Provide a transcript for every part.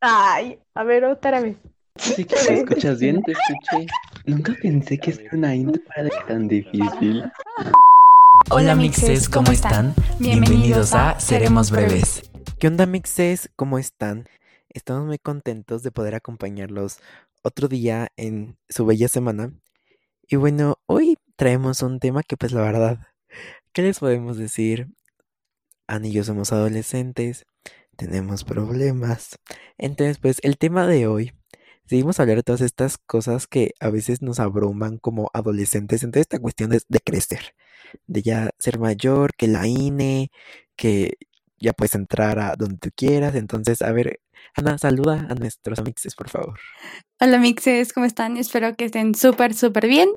Ay, a ver, otra vez. Sí que te escuchas bien, te escuché. Nunca pensé que ser una intro era tan difícil. Hola mixes, ¿cómo están? Bienvenidos a Seremos Breves. ¿Qué onda mixes? ¿Cómo están? Estamos muy contentos de poder acompañarlos otro día en su bella semana. Y bueno, hoy traemos un tema que pues la verdad, ¿qué les podemos decir? Yo somos adolescentes, tenemos problemas. Entonces pues el tema de hoy, seguimos a hablar de todas estas cosas que a veces nos abruman como adolescentes. Entonces esta cuestión es de crecer, de ya ser mayor, que la INE, que ya puedes entrar a donde tú quieras. Entonces, a ver, Ana, saluda a nuestros mixes, por favor. Hola mixes, ¿cómo están? Espero que estén súper, súper bien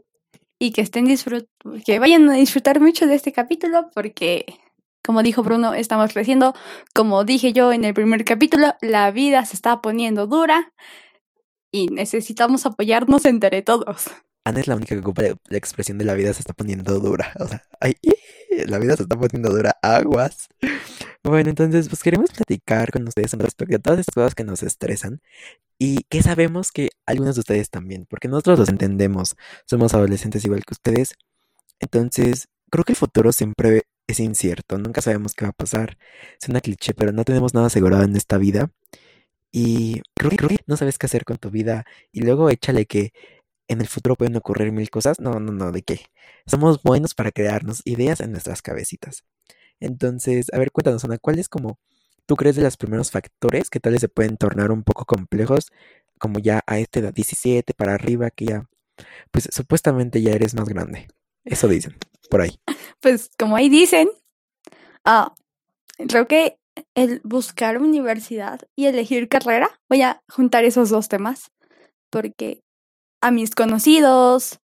y que estén disfrut que vayan a disfrutar mucho de este capítulo porque, como dijo Bruno, estamos creciendo. Como dije yo en el primer capítulo, la vida se está poniendo dura y necesitamos apoyarnos entre todos. Ana es la única que ocupa la expresión de la vida se está poniendo dura. O sea, la vida se está poniendo dura, aguas. Bueno, entonces, pues queremos platicar con ustedes en respecto a todas estas cosas que nos estresan y que sabemos que algunos de ustedes también, porque nosotros los entendemos, somos adolescentes igual que ustedes. Entonces, creo que el futuro siempre es incierto, nunca sabemos qué va a pasar. Es una cliché, pero no tenemos nada asegurado en esta vida. Y no sabes qué hacer con tu vida y luego échale que en el futuro pueden ocurrir mil cosas. No, no, no, ¿de qué? Somos buenos para crearnos ideas en nuestras cabecitas. Entonces, a ver, cuéntanos, Ana, ¿cuál es como, tú crees de los primeros factores que tal vez se pueden tornar un poco complejos, como ya a esta edad 17 para arriba, que ya, pues supuestamente ya eres más grande? Eso dicen, por ahí. Pues como ahí dicen, ah, creo que el buscar universidad y elegir carrera, voy a juntar esos dos temas, porque a mis conocidos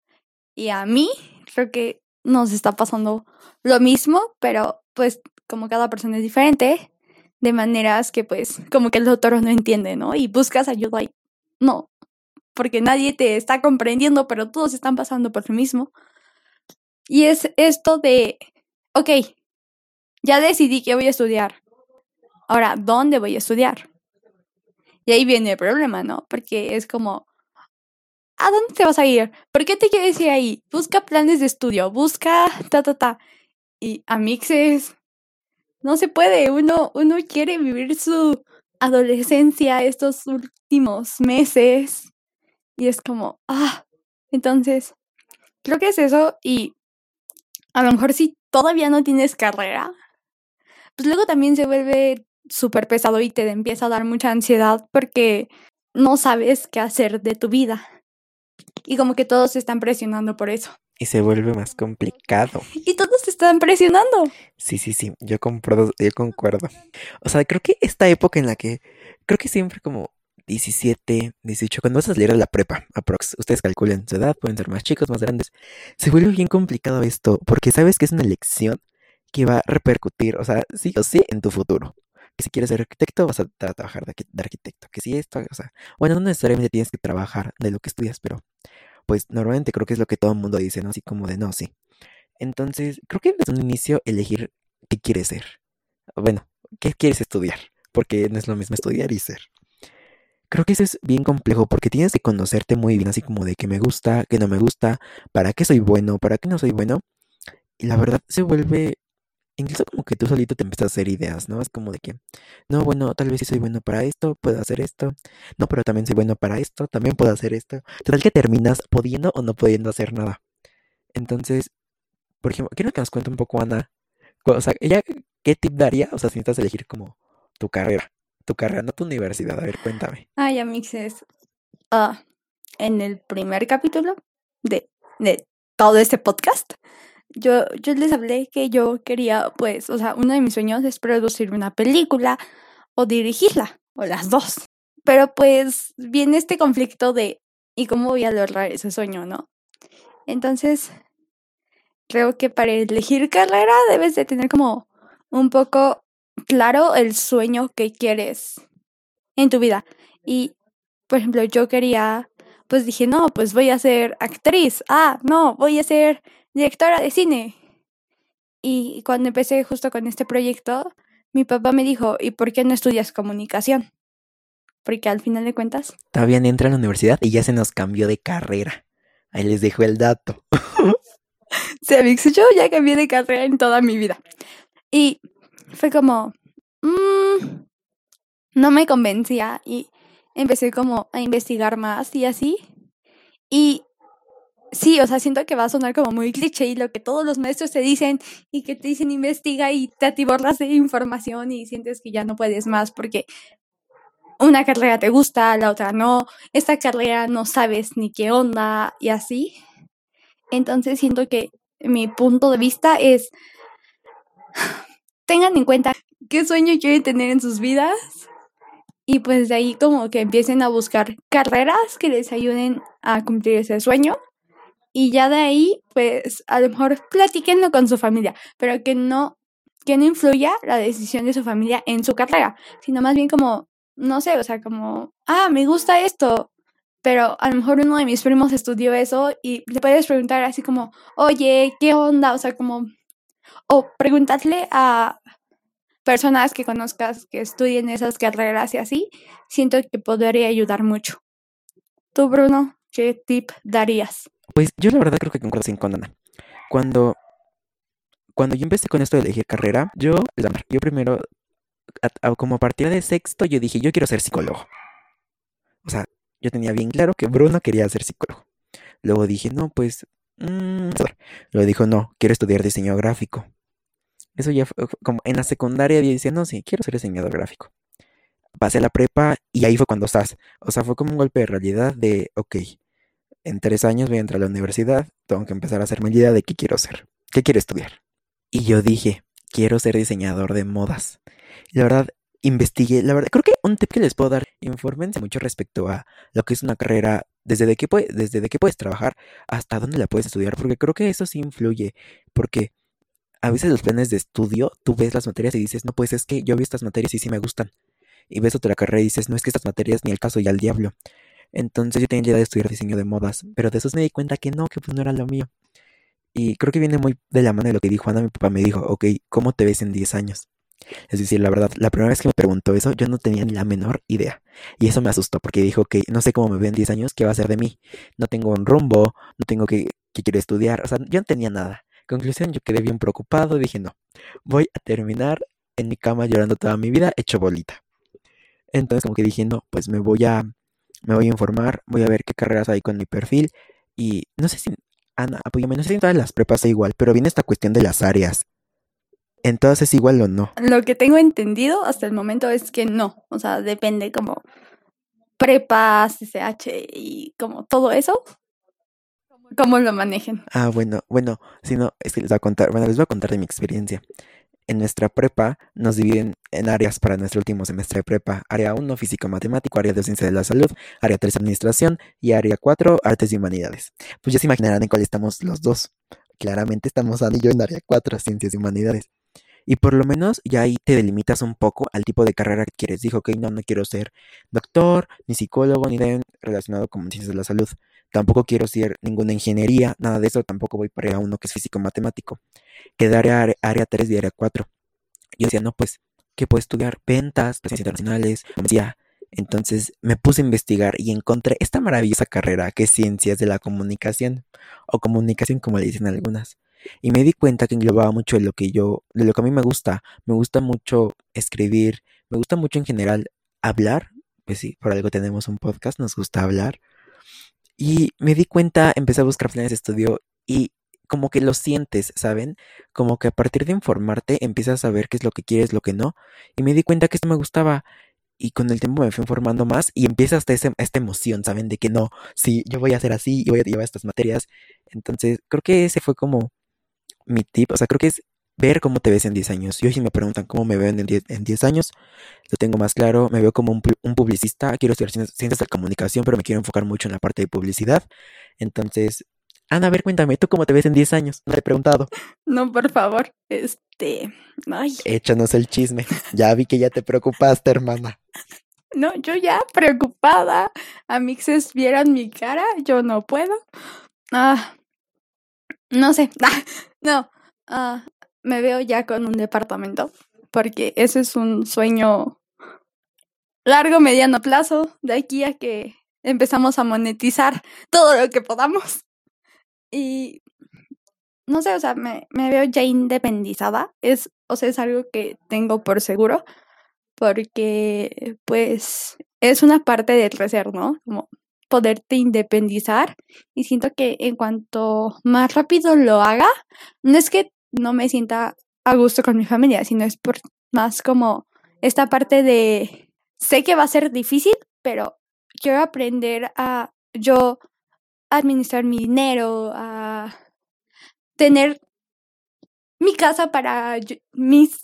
y a mí, creo que nos está pasando lo mismo, pero pues como cada persona es diferente, de maneras que pues como que el doctor no entiende, ¿no? Y buscas ayuda y no, porque nadie te está comprendiendo, pero todos están pasando por lo mismo. Y es esto de, ok, ya decidí que voy a estudiar. Ahora, ¿dónde voy a estudiar? Y ahí viene el problema, ¿no? Porque es como, ¿a dónde te vas a ir? ¿Por qué te quieres ir ahí? Busca planes de estudio, busca ta, ta, ta. Y a mixes, no se puede. Uno, uno quiere vivir su adolescencia estos últimos meses. Y es como, ah, entonces, creo que es eso. Y a lo mejor si todavía no tienes carrera, pues luego también se vuelve súper pesado y te empieza a dar mucha ansiedad porque no sabes qué hacer de tu vida. Y como que todos se están presionando por eso. Y se vuelve más complicado. Y todos se están presionando. Sí, sí, sí, yo concuerdo, yo concuerdo. O sea, creo que esta época en la que, creo que siempre como 17, 18, cuando vas a salir a la prepa, aprox, ustedes calculen su edad, pueden ser más chicos, más grandes, se vuelve bien complicado esto, porque sabes que es una elección que va a repercutir, o sea, sí o sí, en tu futuro. Que si quieres ser arquitecto, vas a trabajar de, arquitecto. Que si esto, o sea, bueno, no necesariamente tienes que trabajar de lo que estudias, pero pues normalmente creo que es lo que todo el mundo dice, ¿no? Así como de no, sí. Entonces, creo que desde un inicio elegir qué quieres ser. Bueno, qué quieres estudiar, porque no es lo mismo estudiar y ser. Creo que eso es bien complejo porque tienes que conocerte muy bien, así como de qué me gusta, qué no me gusta, para qué soy bueno, para qué no soy bueno. Y la verdad se vuelve incluso como que tú solito te empiezas a hacer ideas, ¿no? Es como de que, no, bueno, tal vez sí soy bueno para esto, puedo hacer esto, no, pero también soy bueno para esto, también puedo hacer esto. Total que terminas pudiendo o no pudiendo hacer nada. Entonces, por ejemplo, quiero que nos cuente un poco, Ana, o sea, ella, ¿qué tip daría? O sea, si necesitas elegir como tu carrera, tu carrera, no tu universidad, a ver, cuéntame. Ay, amixes, ah, en el primer capítulo de, de todo este podcast, yo, yo les hablé que yo quería, pues, o sea, uno de mis sueños es producir una película o dirigirla, o las dos. Pero pues viene este conflicto de, ¿y cómo voy a lograr ese sueño, no? Entonces, creo que para elegir carrera debes de tener como un poco claro el sueño que quieres en tu vida. Y, por ejemplo, yo quería, pues dije, no, pues voy a ser actriz. Ah, no, voy a ser directora de cine. Y cuando empecé justo con este proyecto, mi papá me dijo, ¿y por qué no estudias comunicación? porque al final de cuentas, Todavía ni entra a la universidad y ya se nos cambió de carrera. Ahí les dejo el dato. se yo ya cambié de carrera en toda mi vida. Y fue como, mm, no me convencía y empecé como a investigar más y así. Y sí, o sea, siento que va a sonar como muy cliché y lo que todos los maestros te dicen y que te dicen investiga y te atiborras de información y sientes que ya no puedes más porque una carrera te gusta, la otra no, esta carrera no sabes ni qué onda y así. Entonces siento que mi punto de vista es, tengan en cuenta qué sueño quieren tener en sus vidas y pues de ahí como que empiecen a buscar carreras que les ayuden a cumplir ese sueño y ya de ahí pues a lo mejor platiquenlo con su familia, pero que no que no influya la decisión de su familia en su carrera, sino más bien como no sé, o sea, como, ah, me gusta esto, pero a lo mejor uno de mis primos estudió eso y le puedes preguntar así como, oye, ¿qué onda? O sea, como, o preguntarle a personas que conozcas que estudien esas carreras y así, siento que podría ayudar mucho. Tú, Bruno, ¿qué tip darías? Pues yo la verdad creo que concuerdo sin con Ana. Cuando, cuando yo empecé con esto de elegir carrera, yo, yo primero como a partir de sexto yo dije, yo quiero ser psicólogo. O sea, yo tenía bien claro que Bruno quería ser psicólogo. Luego dije, no, pues... Mmm, luego dijo, no, quiero estudiar diseño gráfico. Eso ya fue como en la secundaria yo decía, no, sí, quiero ser diseñador gráfico. Pasé la prepa y ahí fue cuando estás. O sea, fue como un golpe de realidad de, ok, en tres años voy a entrar a la universidad, tengo que empezar a hacerme idea de qué quiero ser, qué quiero estudiar. Y yo dije, quiero ser diseñador de modas. La verdad, investigué, la verdad, creo que un tip que les puedo dar, infórmense mucho respecto a lo que es una carrera, desde de qué, desde de qué puedes trabajar hasta dónde la puedes estudiar, porque creo que eso sí influye, porque a veces los planes de estudio, tú ves las materias y dices, no, pues es que yo vi estas materias y sí me gustan, y ves otra carrera y dices, no, es que estas materias ni el caso y al diablo. Entonces yo tenía la idea de estudiar diseño de modas, pero de esos me di cuenta que no, que pues no era lo mío. Y creo que viene muy de la mano de lo que dijo Ana. Mi papá me dijo, ok, ¿cómo te ves en 10 años? Es decir, la verdad, la primera vez que me preguntó eso, yo no tenía ni la menor idea. Y eso me asustó porque dijo que no sé cómo me veo en 10 años, qué va a ser de mí. No tengo un rumbo, no tengo que, que quiero estudiar. O sea, yo no tenía nada. Conclusión, yo quedé bien preocupado. Dije, no, voy a terminar en mi cama llorando toda mi vida, hecho bolita. Entonces, como que dije, no, pues me voy a, me voy a informar, voy a ver qué carreras hay con mi perfil. Y no sé si, Ana, apóyame, no sé si en todas las prepas es igual, pero viene esta cuestión de las áreas. Entonces, igual o no. Lo que tengo entendido hasta el momento es que no. O sea, depende como prepa, CCH y como todo eso. Cómo lo manejen. Ah, bueno, bueno, si no, es que les voy a contar, bueno, les voy a contar de mi experiencia. En nuestra prepa nos dividen en áreas para nuestro último semestre de prepa. Área 1, físico-matemático, área de ciencia de la salud, área 3, administración y área 4, artes y humanidades. Pues ya se imaginarán en cuál estamos los dos. Claramente estamos Ana y yo en área 4, ciencias y humanidades. Y por lo menos ya ahí te delimitas un poco al tipo de carrera que quieres. Dijo, ok, no, no quiero ser doctor, ni psicólogo, ni de relacionado con ciencias de la salud. Tampoco quiero ser ninguna ingeniería, nada de eso. Tampoco voy para uno que es físico-matemático. Quedaré área, área 3 y área 4. Yo decía, no, pues, ¿qué puedo estudiar? Ventas, relaciones internacionales, decía. Entonces me puse a investigar y encontré esta maravillosa carrera que es ciencias de la comunicación, o comunicación como le dicen algunas. Y me di cuenta que englobaba mucho de lo que yo, de lo que a mí me gusta. Me gusta mucho escribir, me gusta mucho en general hablar. Pues sí, por algo tenemos un podcast, nos gusta hablar. Y me di cuenta, empecé a buscar planes de estudio y como que lo sientes, ¿saben? Como que a partir de informarte empiezas a saber qué es lo que quieres, lo que no. Y me di cuenta que esto me gustaba. Y con el tiempo me fui informando más y empieza hasta ese, esta emoción, ¿saben? De que no, sí, yo voy a hacer así y voy a llevar estas materias. Entonces, creo que ese fue como mi tip, o sea, creo que es ver cómo te ves en 10 años. Yo si me preguntan cómo me veo en 10, en 10 años, lo tengo más claro, me veo como un, un, publicista, quiero estudiar ciencias de la comunicación, pero me quiero enfocar mucho en la parte de publicidad. Entonces, Ana, a ver, cuéntame, ¿tú cómo te ves en 10 años? No te he preguntado. No, por favor, este, ay. Échanos el chisme. Ya vi que ya te preocupaste, hermana. No, yo ya preocupada. Amixes vieran mi cara, yo no puedo. Ah, no sé, no, uh, me veo ya con un departamento, porque ese es un sueño largo, mediano plazo, de aquí a que empezamos a monetizar todo lo que podamos. Y no sé, o sea, me, me veo ya independizada. Es, o sea, es algo que tengo por seguro. Porque, pues, es una parte de crecer, ¿no? Como poderte independizar. Y siento que en cuanto más rápido lo haga, no es que no me sienta a gusto con mi familia, sino es por más como esta parte de, sé que va a ser difícil, pero quiero aprender a yo administrar mi dinero, a tener mi casa para mis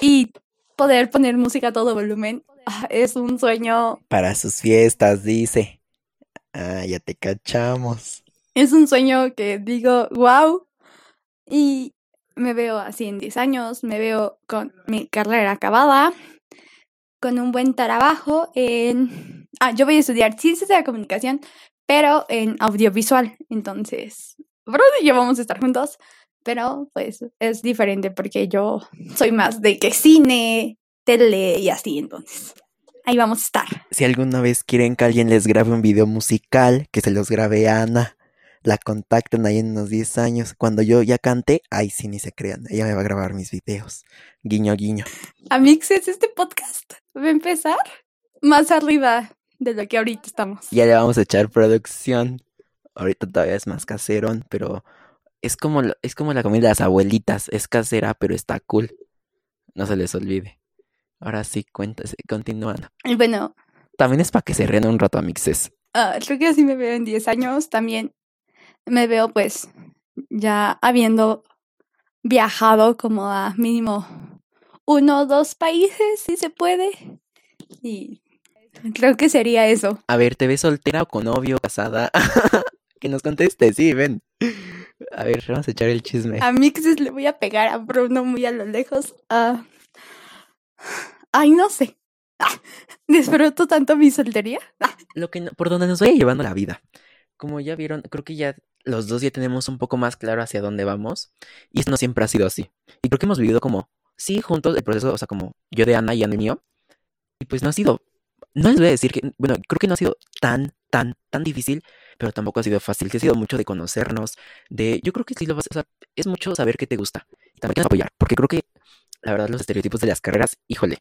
y poder poner música a todo volumen. Ah, Es un sueño, Para sus fiestas, dice. Ah, ya te cachamos. es un sueño que digo, wow. Y me veo así en 10 años, me veo con mi carrera acabada, con un buen trabajo en... Ah, yo voy a estudiar ciencias de la comunicación, pero en audiovisual. Entonces, Bruno y yo vamos a estar juntos, pero pues es diferente porque yo soy más de que cine, tele y así, entonces. Ahí vamos a estar. Si alguna vez quieren que alguien les grabe un video musical, que se los grabe Ana, la contactan ahí en unos 10 años. Cuando yo ya cante, ay, sí, ni se crean. Ella me va a grabar mis videos. Guiño, guiño. Amixes, este podcast va a empezar más arriba de lo que ahorita estamos. Ya le vamos a echar producción. Ahorita todavía es más caserón, pero es como, es como la comida de las abuelitas. Es casera, pero está cool. No se les olvide. Ahora sí, cuéntase, continuando. Y bueno, También es para que se rían un rato, amixes. ah, creo que así me veo en 10 años. También me veo pues ya habiendo viajado como a mínimo uno o dos países, si se puede. Y creo que sería eso. A ver, ¿te ves soltera o con novio, casada? que nos conteste, sí, ven. A ver, vamos a echar el chisme. A Mixes le voy a pegar a Bruno muy a lo lejos. Ah, ay, no sé. Ah, tanto mi soltería. Ah, Lo que no- por donde nos vaya llevando la vida. Como ya vieron, creo que ya los dos ya tenemos un poco más claro hacia dónde vamos. Y esto no siempre ha sido así. Y creo que hemos vivido como, sí, juntos el proceso, o sea, como yo de Ana y Ana el mío. Y pues no ha sido, no les voy a decir que, bueno, creo que no ha sido tan, tan, tan difícil, pero tampoco ha sido fácil. Sí ha sido mucho de conocernos, de, yo creo que sí lo vas, sea, es mucho saber qué te gusta. Y también apoyar, porque creo que, la verdad, los estereotipos de las carreras, híjole,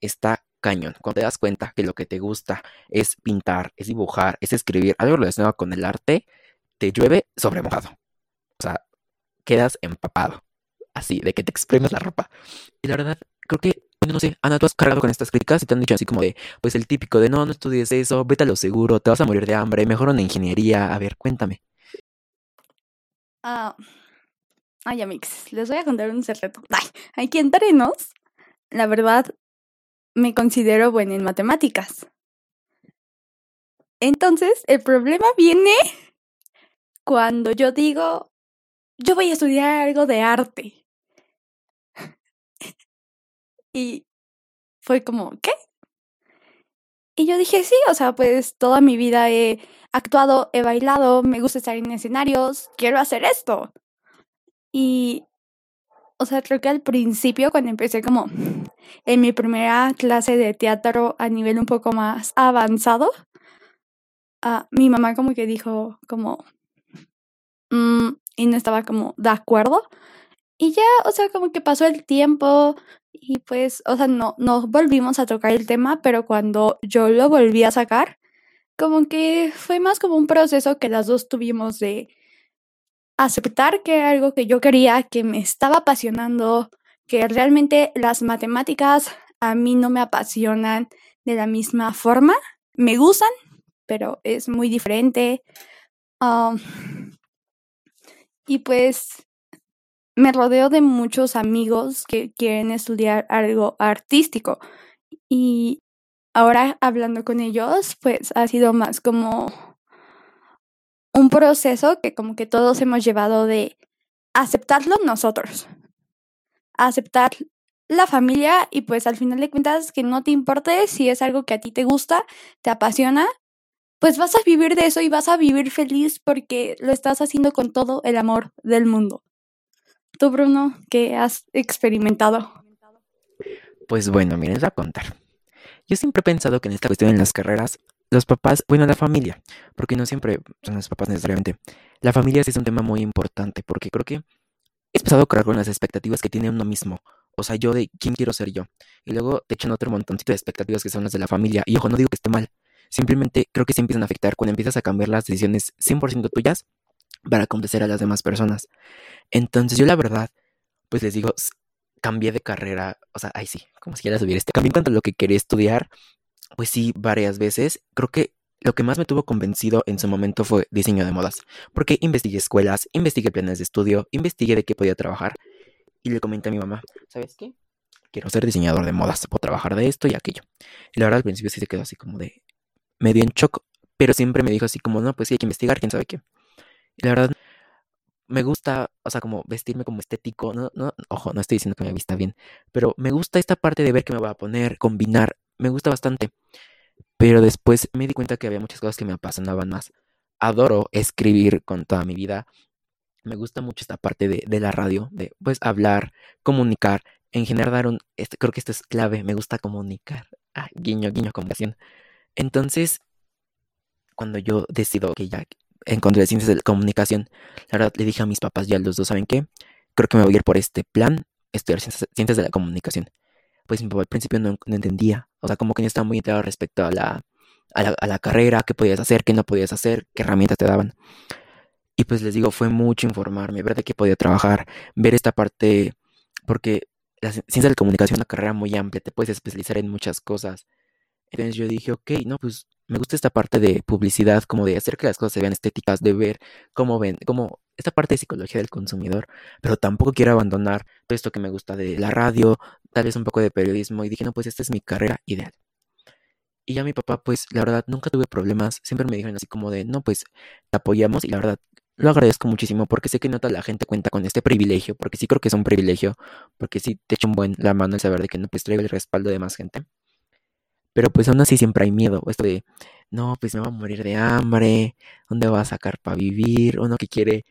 está cañón. Cuando te das cuenta que lo que te gusta es pintar, es dibujar, es escribir, algo relacionado con el arte, te llueve sobre mojado. O sea, quedas empapado. Así, de que te exprimes la ropa. Y la verdad, creo que, bueno, no sé, Ana, tú has cargado con estas críticas y te han dicho así como de, pues el típico de, no, no estudies eso, vete a lo seguro, te vas a morir de hambre, mejor una ingeniería. A ver, cuéntame. ah, ay, Amix, les voy a contar un secreto. Ay, aquí entre nos, la verdad, me considero buena en matemáticas. Entonces, el problema viene cuando yo digo, yo voy a estudiar algo de arte. Y fue como, ¿qué? Y yo dije, sí, o sea, pues toda mi vida he actuado, he bailado, me gusta estar en escenarios, quiero hacer esto. Y, o sea, creo que al principio, cuando empecé como en mi primera clase de teatro a nivel un poco más avanzado, ah, mi mamá como que dijo como, "Mm", y no estaba como de acuerdo. Y ya, o sea, como que pasó el tiempo y pues, o sea, no, no volvimos a tocar el tema, pero cuando yo lo volví a sacar, como que fue más como un proceso que las dos tuvimos de aceptar que algo que yo quería, que me estaba apasionando, que realmente las matemáticas a mí no me apasionan de la misma forma, me gustan, pero es muy diferente. Um, y pues me rodeo de muchos amigos que quieren estudiar algo artístico y ahora hablando con ellos, pues ha sido más como un proceso que como que todos hemos llevado de aceptarlo nosotros, aceptar la familia y pues al final de cuentas que no te importe si es algo que a ti te gusta, te apasiona, pues vas a vivir de eso y vas a vivir feliz porque lo estás haciendo con todo el amor del mundo. Tú, Bruno, ¿qué has experimentado? Pues bueno, miren, les voy a contar. yo siempre he pensado que en esta cuestión en las carreras, los papás, bueno, la familia, porque no siempre son los papás necesariamente. La familia es un tema muy importante, porque creo que es pesado cargar con las expectativas que tiene uno mismo. O sea, yo de quién quiero ser yo. Y luego te echan otro montoncito de expectativas que son las de la familia. Y ojo, no digo que esté mal. Simplemente creo que se empiezan a afectar cuando empiezas a cambiar las decisiones 100% tuyas para complacer a las demás personas. Entonces yo la verdad, pues les digo, cambié de carrera, o sea, ay sí, como si ya la subir este, cambié en cuanto a lo que quería estudiar, pues sí, varias veces. Creo que lo que más me tuvo convencido en su momento fue diseño de modas, porque investigué escuelas, investigué planes de estudio, investigué de qué podía trabajar y le comenté a mi mamá, ¿sabes qué? Quiero ser diseñador de modas, puedo trabajar de esto y aquello. Y la verdad al principio sí se quedó así como de medio en shock, pero siempre me dijo así como, no, pues sí hay que investigar, quién sabe qué. Y la verdad me gusta, o sea, como vestirme como estético, no, no, ojo, no estoy diciendo que me vista bien, pero me gusta esta parte de ver qué me va a poner, combinar, me gusta bastante. Pero después me di cuenta que había muchas cosas que me apasionaban más. Adoro escribir con toda mi vida. Me gusta mucho esta parte de, de la radio, de pues hablar, comunicar, en general dar un, este, creo que esto es clave, me gusta comunicar. Ah, guiño, guiño, comunicación. Entonces, cuando yo decido que ya encontré ciencias de la comunicación, la verdad le dije a mis papás ya los dos, ¿saben qué? Creo que me voy a ir por este plan, estudiar ciencias, ciencias de la comunicación. Pues mi papá al principio no, entendía, o sea, como que no estaba muy enterado respecto a la, a la, a la carrera, qué podías hacer, qué no podías hacer, qué herramientas te daban. Y pues les digo, fue mucho informarme, ver de qué podía trabajar, ver esta parte, porque la ci- ciencia de la comunicación es una carrera muy amplia, te puedes especializar en muchas cosas. Entonces yo dije, ok, no, pues me gusta esta parte de publicidad, como de hacer que las cosas se vean estéticas, de ver cómo ven, como esta parte de psicología del consumidor, pero tampoco quiero abandonar todo esto que me gusta de la radio, tal vez un poco de periodismo, y dije, no, pues esta es mi carrera ideal. Y ya mi papá, pues la verdad, nunca tuve problemas, siempre me dijeron así como de, no, pues te apoyamos, y la verdad, lo agradezco muchísimo porque sé que no toda la gente cuenta con este privilegio, porque sí creo que es un privilegio, porque sí te echa un buen la mano el saber de que no, pues traigo el respaldo de más gente. Pero pues aún así siempre hay miedo, esto de, no, pues me va a morir de hambre, ¿dónde va a sacar para vivir? Uno que quiere,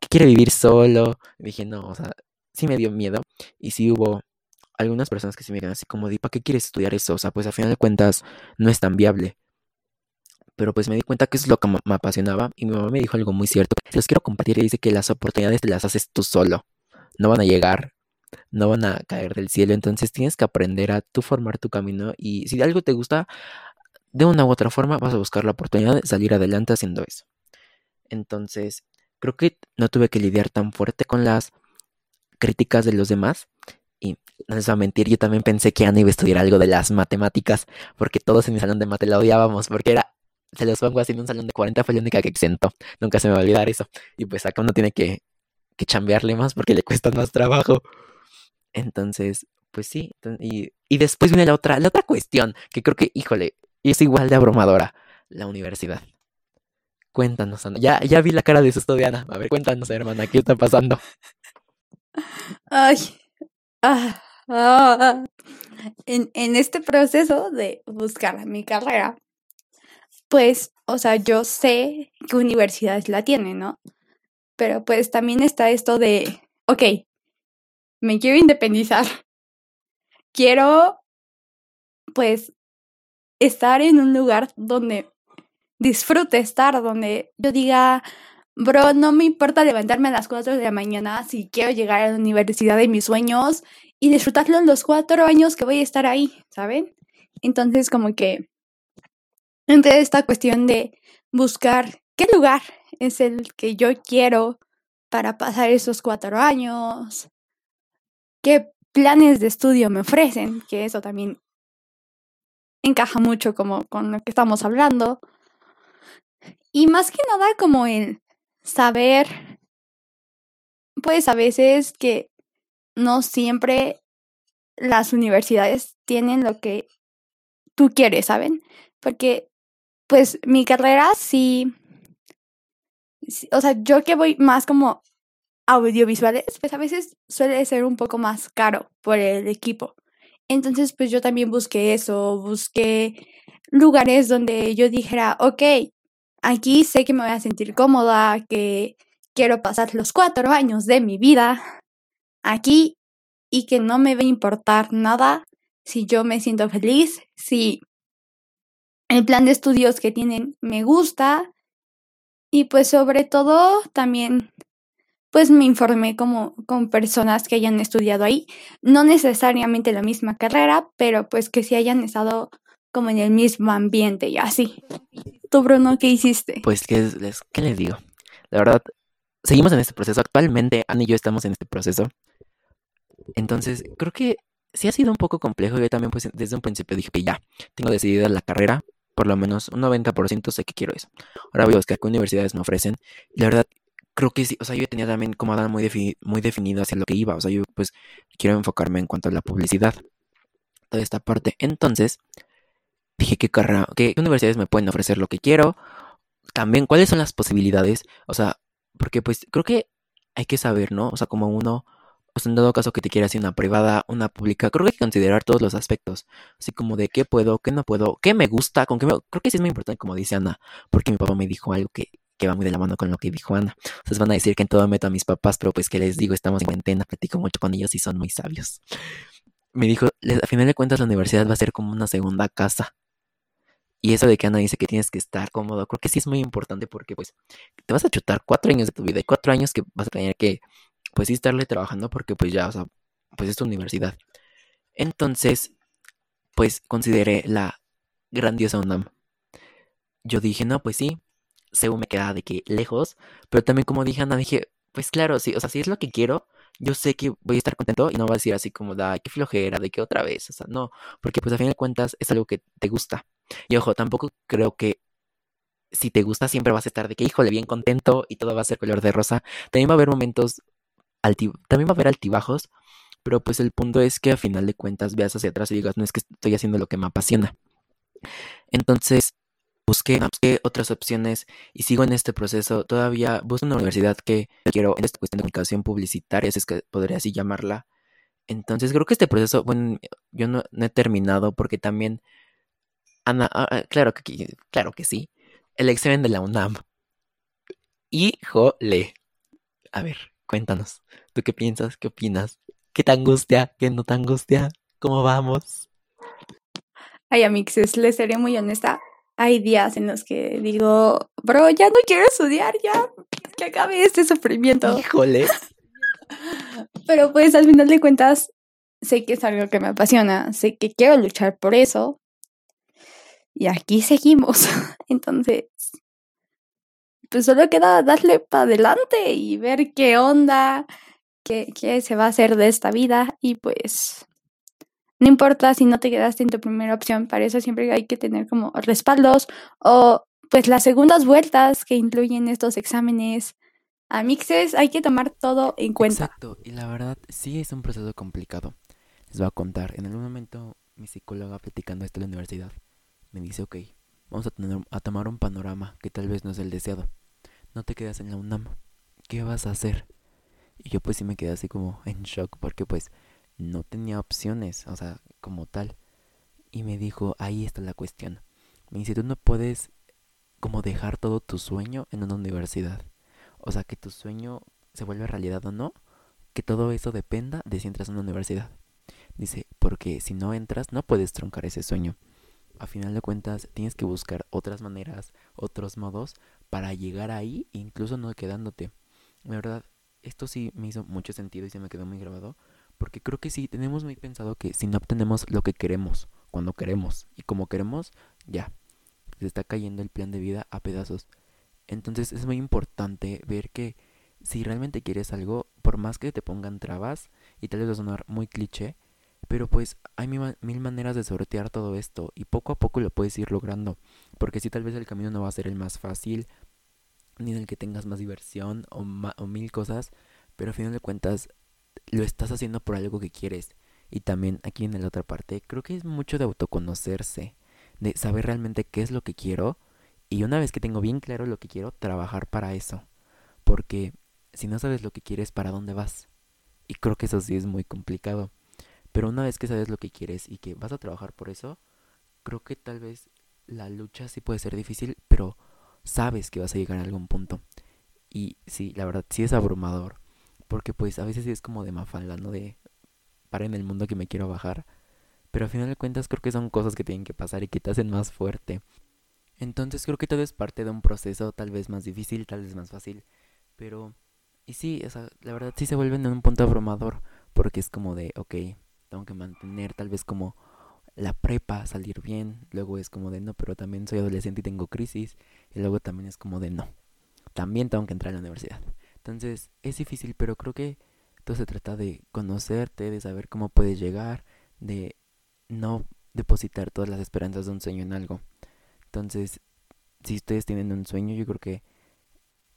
que quiere vivir solo. Y dije, no, o sea, sí me dio miedo. Y sí hubo algunas personas que se me quedan así como, di, ¿para qué quieres estudiar eso? O sea, pues a final de cuentas no es tan viable. Pero pues me di cuenta que eso es lo que me apasionaba y mi mamá me dijo algo muy cierto. Se los quiero compartir y dice que las oportunidades te las haces tú solo. No van a llegar, no van a caer del cielo. Entonces tienes que aprender a tú formar tu camino y si algo te gusta, de una u otra forma vas a buscar la oportunidad de salir adelante haciendo eso. Entonces, creo que no tuve que lidiar tan fuerte con las críticas de los demás. Y no les voy a mentir, yo también pensé que Ana iba a estudiar algo de las matemáticas, porque todos en mi salón de mate la odiábamos, porque era, se los pongo así en un salón de 40, fue la única que exentó. Nunca se me va a olvidar eso. Y pues acá uno tiene que, que chambearle más porque le cuesta más trabajo. Entonces, pues sí. Y, y después viene la otra, la otra cuestión, que creo que, híjole, es igual de abrumadora, la universidad. Cuéntanos, Ana. Ya, ya vi la cara de susto de. A ver, cuéntanos, hermana, ¿qué está pasando? Ay, ah, ah. En, en este proceso de buscar mi carrera, pues, o sea, yo sé qué universidades la tienen, ¿no? Pero pues también está esto de, ok, me quiero independizar. Quiero, pues, estar en un lugar donde disfrute estar, donde yo diga, bro, no me importa levantarme a las 4 de la mañana si quiero llegar a la universidad de mis sueños y disfrutarlo en los cuatro años que voy a estar ahí, ¿saben? Entonces, como que entre esta cuestión de buscar qué lugar es el que yo quiero para pasar esos cuatro años, qué planes de estudio me ofrecen, que eso también encaja mucho como con lo que estamos hablando. Y más que nada como el saber, pues a veces que no siempre las universidades tienen lo que tú quieres, ¿saben? Porque pues mi carrera sí, sí, o sea, yo que voy más como audiovisuales, pues a veces suele ser un poco más caro por el equipo. Entonces, pues yo también busqué eso, busqué lugares donde yo dijera, ok, aquí sé que me voy a sentir cómoda, que quiero pasar los cuatro años de mi vida aquí y que no me va a importar nada si yo me siento feliz, si el plan de estudios que tienen me gusta y pues sobre todo también pues me informé como con personas que hayan estudiado ahí, no necesariamente la misma carrera, pero pues que sí hayan estado como en el mismo ambiente y así. ¿Tú, Bruno, qué hiciste? Pues, ¿qué les, ¿qué les digo? La verdad, seguimos en este proceso. Actualmente, Ana y yo estamos en este proceso. Entonces, creo que sí ha sido un poco complejo. Yo también, pues, desde un principio dije que ya, tengo decidida la carrera. Por lo menos un 90% sé que quiero eso. Ahora voy a qué universidades me ofrecen. La verdad, creo que sí, o sea, yo tenía también como Adán muy, muy definido hacia lo que iba. O sea, yo pues quiero enfocarme en cuanto a la publicidad. Toda esta parte. Entonces, dije qué carrera, qué universidades me pueden ofrecer lo que quiero. También, cuáles son las posibilidades. O sea, porque pues creo que hay que saber, ¿no? O sea, como uno, sea, en dado caso que te quieras ir una privada, una pública, creo que hay que considerar todos los aspectos. Así como de qué puedo, qué no puedo, qué me gusta, con qué me... Creo que sí es muy importante, como dice Ana, porque mi papá me dijo algo que, que va muy de la mano con lo que dijo Ana. Entonces van a decir que en todo meto a mis papás, pero pues que les digo, estamos en cuarentena, platico mucho con ellos y son muy sabios. Me dijo, "Les- a final de cuentas la universidad va a ser como una segunda casa. Y eso de que Ana dice que tienes que estar cómodo, creo que sí es muy importante porque pues te vas a chutar cuatro años de tu vida y cuatro años que vas a tener que pues sí estarle trabajando porque pues ya, o sea, pues es tu universidad. Entonces, pues consideré la grandiosa UNAM. Yo dije, no, pues sí, según me queda de que lejos, pero también como dije Ana, dije, pues claro, sí, o sea, si es lo que quiero, yo sé que voy a estar contento y no va a decir así como, da, qué flojera, de que otra vez, o sea, no, porque pues a fin de cuentas es algo que te gusta. Y ojo, tampoco creo que si te gusta siempre vas a estar de que, híjole, bien contento y todo va a ser color de rosa. También va a haber momentos, alti- también va a haber altibajos, pero pues el punto es que a final de cuentas veas hacia atrás y digas, no es que estoy haciendo lo que me apasiona. Entonces, busqué, otras opciones y sigo en este proceso. Todavía busco una universidad que quiero en esta cuestión de comunicación publicitaria, si es que podría así llamarla. Entonces, creo que este proceso, bueno, yo no, he terminado porque también, Ana, ah, ah, claro que, claro que sí, el examen de la UNAM. Híjole. A ver, cuéntanos, ¿tú qué piensas? ¿Qué opinas? ¿Qué te angustia? ¿Qué no te angustia? ¿Cómo vamos? Ay, amixes, les seré muy honesta. Hay días en los que digo, bro, ya no quiero estudiar, ya que acabe este sufrimiento. Híjole. Pero pues al final de cuentas, sé que es algo que me apasiona, sé que quiero luchar por eso. Y aquí seguimos. Entonces, pues solo queda darle para adelante y ver qué onda, qué, qué se va a hacer de esta vida. Y pues, no importa si no te quedaste en tu primera opción, para eso siempre hay que tener como respaldos o pues las segundas vueltas que incluyen estos exámenes. A mixes hay que tomar todo en cuenta. Exacto, y la verdad sí es un proceso complicado. Les voy a contar, en algún momento mi psicóloga platicando esto en la universidad me dice, ok, vamos a, tener, a tomar un panorama que tal vez no es el deseado. No te quedas en la UNAM, ¿qué vas a hacer? Y yo pues sí me quedé así como en shock porque pues no tenía opciones, o sea, como tal. Y me dijo, ahí está la cuestión. Me dice, tú no puedes como dejar todo tu sueño en una universidad. O sea, que tu sueño se vuelva realidad o no, que todo eso dependa de si entras a una universidad. Dice, porque si no entras, no puedes troncar ese sueño. A final de cuentas, tienes que buscar otras maneras, otros modos para llegar ahí, incluso no quedándote. La verdad, esto sí me hizo mucho sentido y se me quedó muy grabado, porque creo que sí, tenemos muy pensado que si no obtenemos lo que queremos, cuando queremos y como queremos, ya, se está cayendo el plan de vida a pedazos. Entonces es muy importante ver que si realmente quieres algo, por más que te pongan trabas, y tal vez va a sonar muy cliché, pero pues hay mil, ma- mil maneras de sortear todo esto y poco a poco lo puedes ir logrando. Porque si tal vez el camino no va a ser el más fácil, ni en el que tengas más diversión o, ma- o mil cosas, pero a final de cuentas lo estás haciendo por algo que quieres. Y también aquí en la otra parte, creo que es mucho de autoconocerse, de saber realmente qué es lo que quiero y una vez que tengo bien claro lo que quiero, trabajar para eso. Porque si no sabes lo que quieres, ¿para dónde vas? Y creo que eso sí es muy complicado. Pero una vez que sabes lo que quieres y que vas a trabajar por eso, creo que tal vez la lucha sí puede ser difícil, pero sabes que vas a llegar a algún punto. Y sí, la verdad, sí es abrumador. Porque pues a veces sí es como de mafalda, ¿no? De para en el mundo que me quiero bajar. pero al final de cuentas creo que son cosas que tienen que pasar y que te hacen más fuerte. Entonces creo que todo es parte de un proceso tal vez más difícil, tal vez más fácil, pero... Y sí, o sea, la verdad sí se vuelven en un punto abrumador, porque es como de, ok, tengo que mantener tal vez como la prepa, salir bien, luego es como de, no, pero también soy adolescente y tengo crisis, y luego también es como de, no, también tengo que entrar a la universidad. Entonces es difícil, pero creo que todo se trata de conocerte, de saber cómo puedes llegar, de no depositar todas las esperanzas de un sueño en algo. Entonces, si ustedes tienen un sueño, yo creo que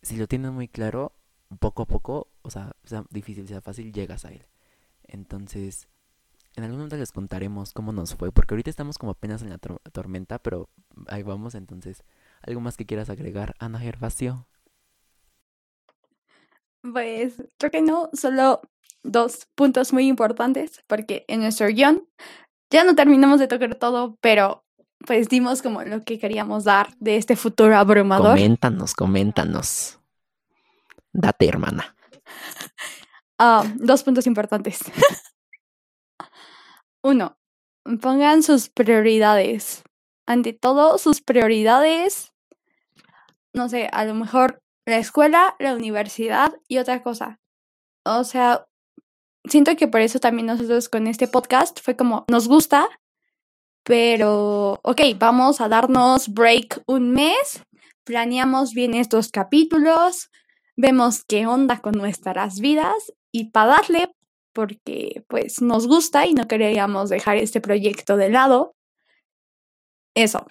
si lo tienen muy claro, poco a poco, o sea, sea difícil, sea fácil, llegas a él. Entonces, en algún momento les contaremos cómo nos fue, porque ahorita estamos como apenas en la tormenta, pero ahí vamos, entonces, ¿algo más que quieras agregar, Ana Gervasio? Pues creo que no, solo dos puntos muy importantes, porque en nuestro guion ya no terminamos de tocar todo, pero pues dimos como lo que queríamos dar de este futuro abrumador. Coméntanos, coméntanos. Date, hermana. Ah, dos puntos importantes. Uno, pongan sus prioridades. Ante todo, sus prioridades, no sé, a lo mejor la escuela, la universidad y otra cosa. O sea, siento que por eso también nosotros con este podcast fue como, nos gusta, pero, ok, vamos a darnos break un mes, planeamos bien estos capítulos, vemos qué onda con nuestras vidas y para darle, porque pues nos gusta y no queríamos dejar este proyecto de lado. Eso.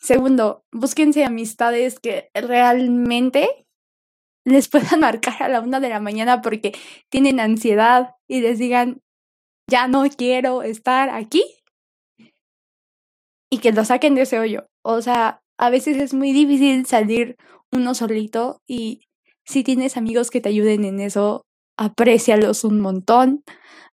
Segundo, búsquense amistades que realmente les puedan marcar a la una de la mañana porque tienen ansiedad y les digan, ya no quiero estar aquí. Y que lo saquen de ese hoyo. O sea, a veces es muy difícil salir uno solito y si tienes amigos que te ayuden en eso, aprécialos un montón,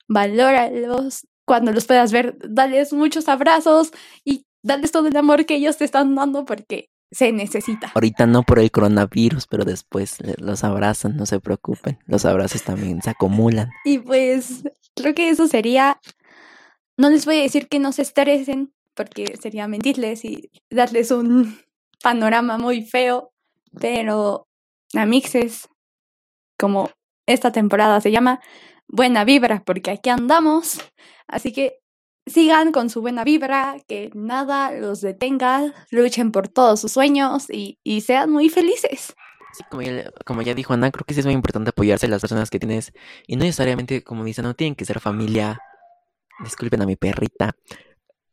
valóralos, cuando los puedas ver, dales muchos abrazos y dales todo el amor que ellos te están dando porque se necesita. Ahorita no por el coronavirus, pero después los abrazan, no se preocupen, los abrazos también se acumulan. Y pues creo que eso sería, no les voy a decir que no se estresen, porque sería mentirles y darles un panorama muy feo, pero Amixes, como esta temporada se llama Buena Vibra, porque aquí andamos. Así que sigan con su buena vibra, que nada los detenga, luchen por todos sus sueños y, sean muy felices. Como ya, dijo Ana, creo que sí es muy importante apoyarse a las personas que tienes y no necesariamente, como dicen, no tienen que ser familia. Disculpen a mi perrita,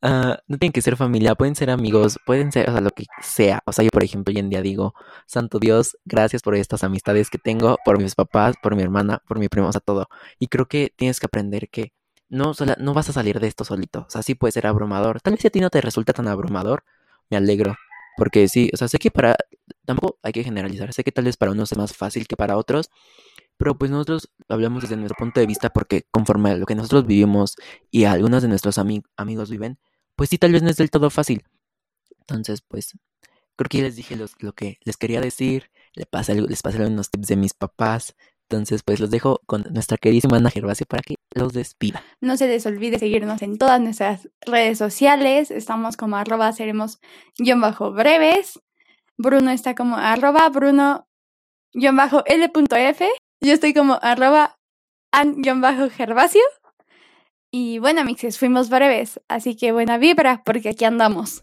Uh, no tienen que ser familia, pueden ser amigos, pueden ser, o sea, lo que sea. O sea, yo, por ejemplo, hoy en día digo, Santo Dios, gracias por estas amistades que tengo, por mis papás, por mi hermana, por mi primo, o sea, todo. Y creo que tienes que aprender que no, no vas a salir de esto solito. O sea, sí puede ser abrumador. Tal vez si a ti no te resulta tan abrumador, me alegro. Porque sí, o sea, sé que para. Tampoco hay que generalizar. Sé que tal vez para unos es más fácil que para otros. Pero pues nosotros hablamos desde nuestro punto de vista porque conforme a lo que nosotros vivimos y algunos de nuestros amigos viven, pues sí, tal vez no es del todo fácil. Entonces, pues, creo que ya les dije lo que les quería decir, les pasé, les pasé unos tips de mis papás. Entonces, pues los dejo con nuestra queridísima Ana Gervasio para que los despida. No se les olvide seguirnos en todas nuestras redes sociales. Estamos como arroba seremos guion bajo breves. Bruno está como arroba Bruno guion bajo L.F. Yo estoy como arroba guion bajo Gervasio. Y bueno, mixes, fuimos breves, así que buena vibra, porque aquí andamos.